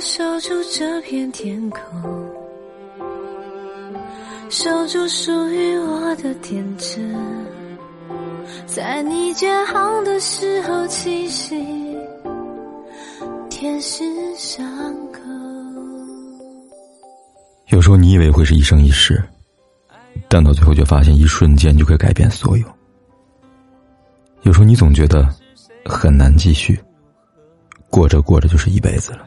守住这片天空，守住属于我的天真。在你建好的时候栖息，天使伤口。有时候你以为会是一生一世，但到最后却发现一瞬间就可以改变所有。有时候你总觉得很难继续，过着过着就是一辈子了。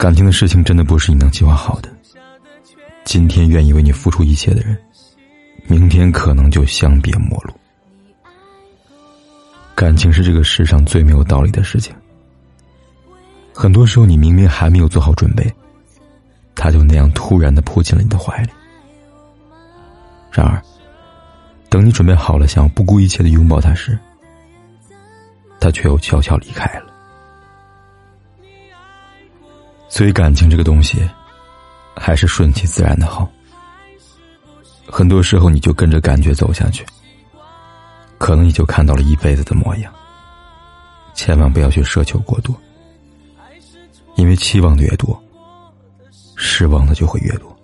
感情的事情真的不是你能计划好的。今天愿意为你付出一切的人。明天可能就相别陌路。感情是这个世上最没有道理的事情。很多时候，你明明还没有做好准备，他就那样突然的扑进了你的怀里。然而，等你准备好了，想要不顾一切的拥抱他时，他却又悄悄离开了。所以，感情这个东西，还是顺其自然的好。很多时候，你就跟着感觉走下去，可能你就看到了一辈子的模样。千万不要去奢求过多，因为期望的越多，失望的就会越多。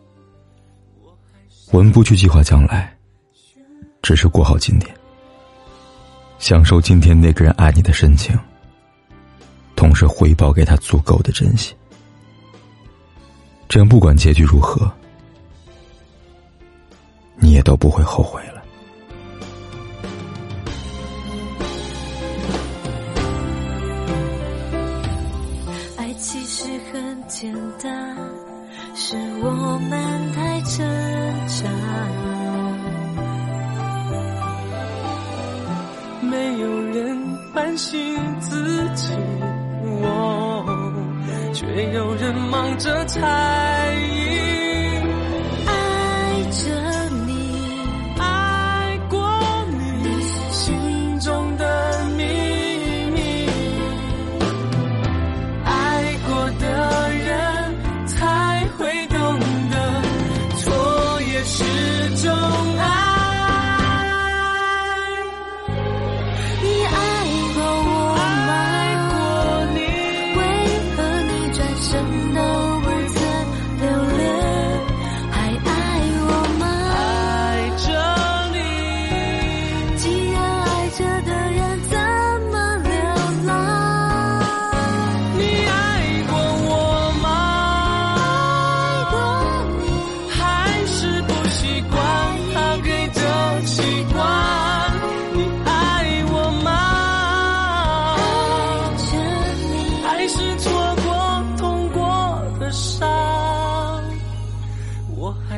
我们不去计划将来，只是过好今天，享受今天那个人爱你的深情，同时回报给他足够的珍惜。这样，不管结局如何。你也都不会后悔了。爱其实很简单，是我们太挣扎。没有人关心自己，我却有人忙着